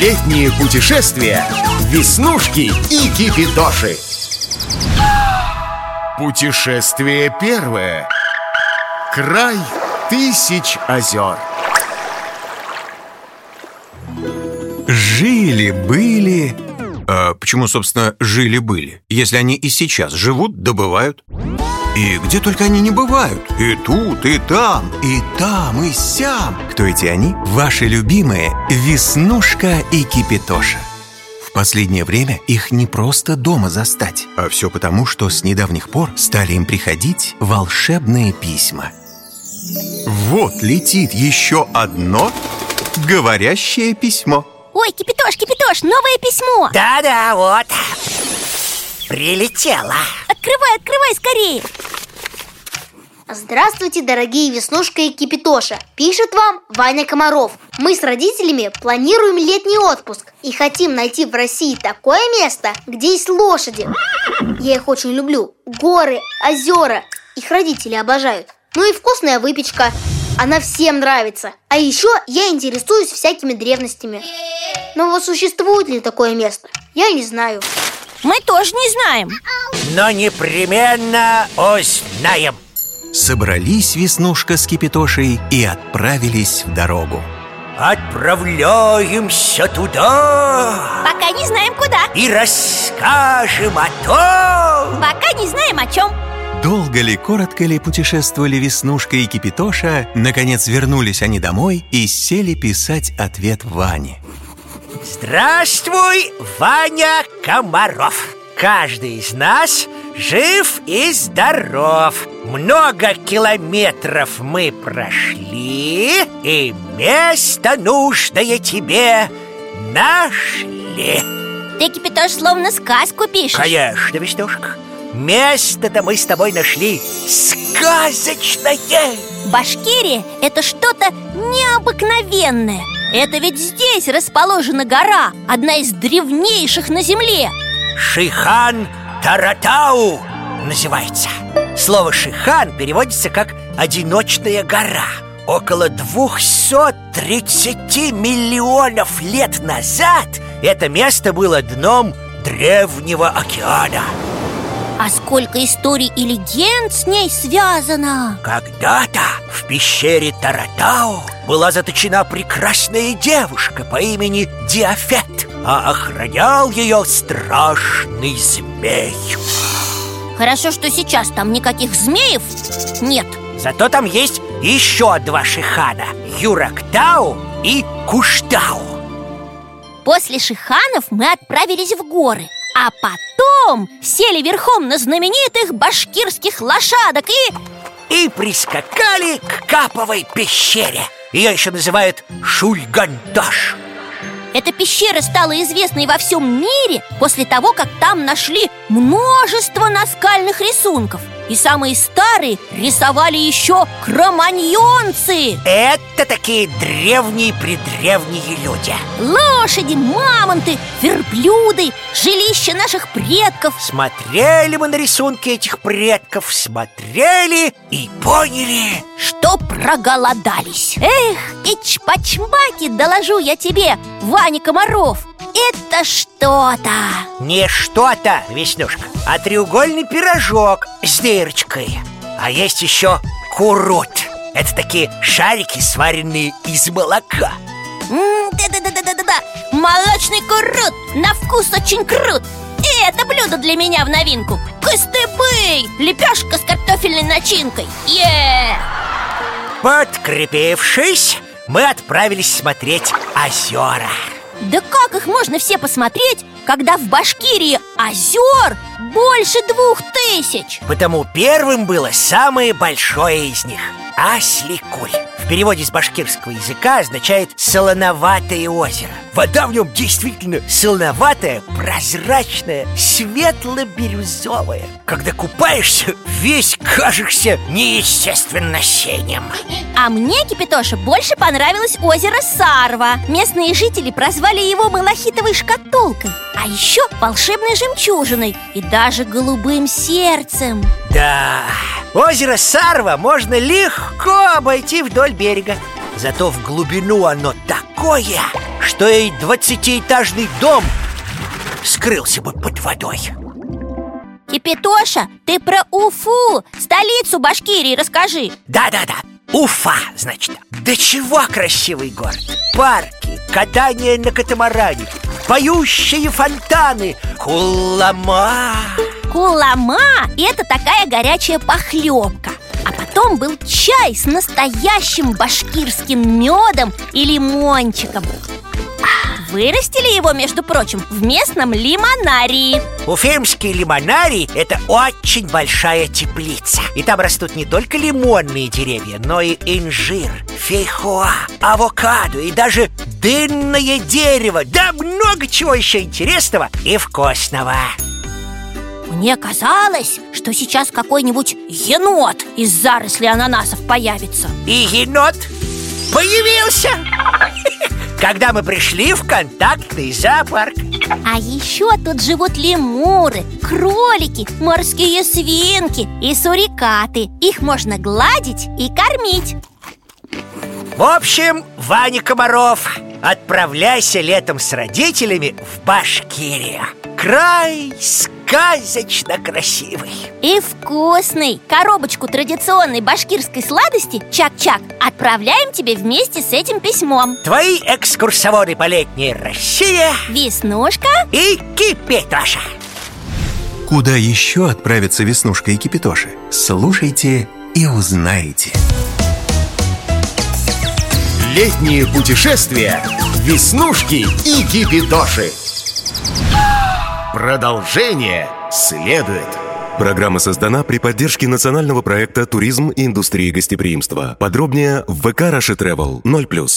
Летние путешествия Веснушки и Кипитоши. Путешествие первое. Край тысяч озер. Жили-были... А почему, собственно, жили-были? Если они и сейчас живут, добывают И где только они не бывают И тут, и там, и там, и сям Кто эти они? Ваши любимые Веснушка и Кипитоша в последнее время их не просто дома застать, а все потому, что с недавних пор стали им приходить волшебные письма. Вот летит еще одно говорящее письмо. Ой, Кипятош, Кипятош, новое письмо Да-да, вот Прилетела Открывай, открывай скорее. Здравствуйте, дорогие Веснушка и Кипитоша. Пишет вам Ваня Комаров. Мы с родителями планируем летний отпуск И хотим найти в России такое место, где есть лошади. Я их очень люблю. Горы, озера. Их родители обожают. Ну и вкусная выпечка. Она всем нравится. А еще я интересуюсь всякими древностями. Но вот существует ли такое место? Я не знаю Мы тоже не знаем. Но непременно узнаем. Собрались Веснушка с Кипитошей и отправились в дорогу. Отправляемся туда. Пока не знаем куда. И расскажем о том. Пока не знаем о чем Долго ли, коротко ли путешествовали Веснушка и Кипитоша, наконец вернулись они домой и сели писать ответ Ване. Здравствуй, Ваня Комаров. Каждый из нас жив и здоров. Много километров мы прошли И место нужное тебе нашли. Ты, Кипятош, словно сказку пишешь. Конечно, Веснушка. Место-то мы с тобой нашли сказочное. Башкирия – это что-то необыкновенное Это ведь здесь расположена гора Одна из древнейших на земле. Шихан Таратау называется. Слово «шихан» переводится как «одиночная гора» Около 230 миллионов лет назад это место было дном древнего океана А сколько историй и легенд с ней связано? Когда-то в пещере Таратау была заточена прекрасная девушка по имени Диафет А охранял ее страшный змей. Хорошо, что сейчас там никаких змеев нет. Зато там есть еще два шихана Юрактау и Куштау После Шиханов мы отправились в горы А потом сели верхом на знаменитых башкирских лошадок и... И прискакали к Каповой пещере. Ее еще называют Шульганташ Эта пещера стала известной во всем мире После того, как там нашли множество наскальных рисунков. И самые старые рисовали еще кроманьонцы. Это такие древние-предревние люди. Лошади, мамонты, верблюды, жилища наших предков. Смотрели мы на рисунки этих предков Смотрели и поняли Что проголодались. Эх, ичпачмаки, доложу я тебе, Ваня Комаров. Это что-то. Не что-то, Веснушка, а треугольный пирожок с дырочкой. А есть еще курут Это такие шарики, сваренные из молока. Да-да-да-да-да-да Молочный курут, на вкус очень крут. И это блюдо для меня в новинку. Кыстыбый, лепешка с картофельной начинкой. Е! Подкрепившись, мы отправились смотреть озера. Да как их можно все посмотреть, когда в Башкирии озер больше двух тысяч? Потому первым было самое большое из них – Асликуль В переводе с башкирского языка означает «солоноватое озеро» Вода в нем действительно солоноватая, прозрачная, светло-бирюзовая. Когда купаешься, весь кажешься неестественно синим А мне, Кипятоша, больше понравилось озеро Сарва. Местные жители прозвали его малахитовой шкатулкой А еще волшебной жемчужиной И даже голубым сердцем Да, озеро Сарва можно легко обойти вдоль берега. Зато в глубину оно такое, что и двадцатиэтажный дом скрылся бы под водой. Кипитоша, ты про Уфу, столицу Башкирии расскажи. Да-да-да, Уфа, значит. Да чего красивый город. Парки, катание на катамаране Поющие фонтаны Кулама Кулама – это такая горячая похлебка. А потом был чай с настоящим башкирским медом и лимончиком. Вырастили его, между прочим, в местном лимонарии Уфимский лимонарий – это очень большая теплица. И там растут не только лимонные деревья, но и инжир, фейхоа, авокадо и даже дынное дерево. Да много чего еще интересного и вкусного Мне казалось, что сейчас какой-нибудь енот из зарослей ананасов появится. И енот появился! Когда мы пришли в контактный зоопарк. А еще тут живут лемуры, кролики, морские свинки и сурикаты. Их можно гладить и кормить. В общем, Ваня Комаров, отправляйся летом с родителями в Башкирию. Край сказочно красивый. И вкусный. Коробочку традиционной башкирской сладости Чак-Чак Отправляем тебе вместе с этим письмом. Твои экскурсоводы по летней России. Веснушка. И Кипитоша. Куда еще отправится Веснушка и Кипитоши? Слушайте и узнаете. Летние путешествия Веснушки и Кипитоши Продолжение следует Программа создана при поддержке национального проекта «Туризм и индустрия гостеприимства». Подробнее в ВК «Раши Travel 0+.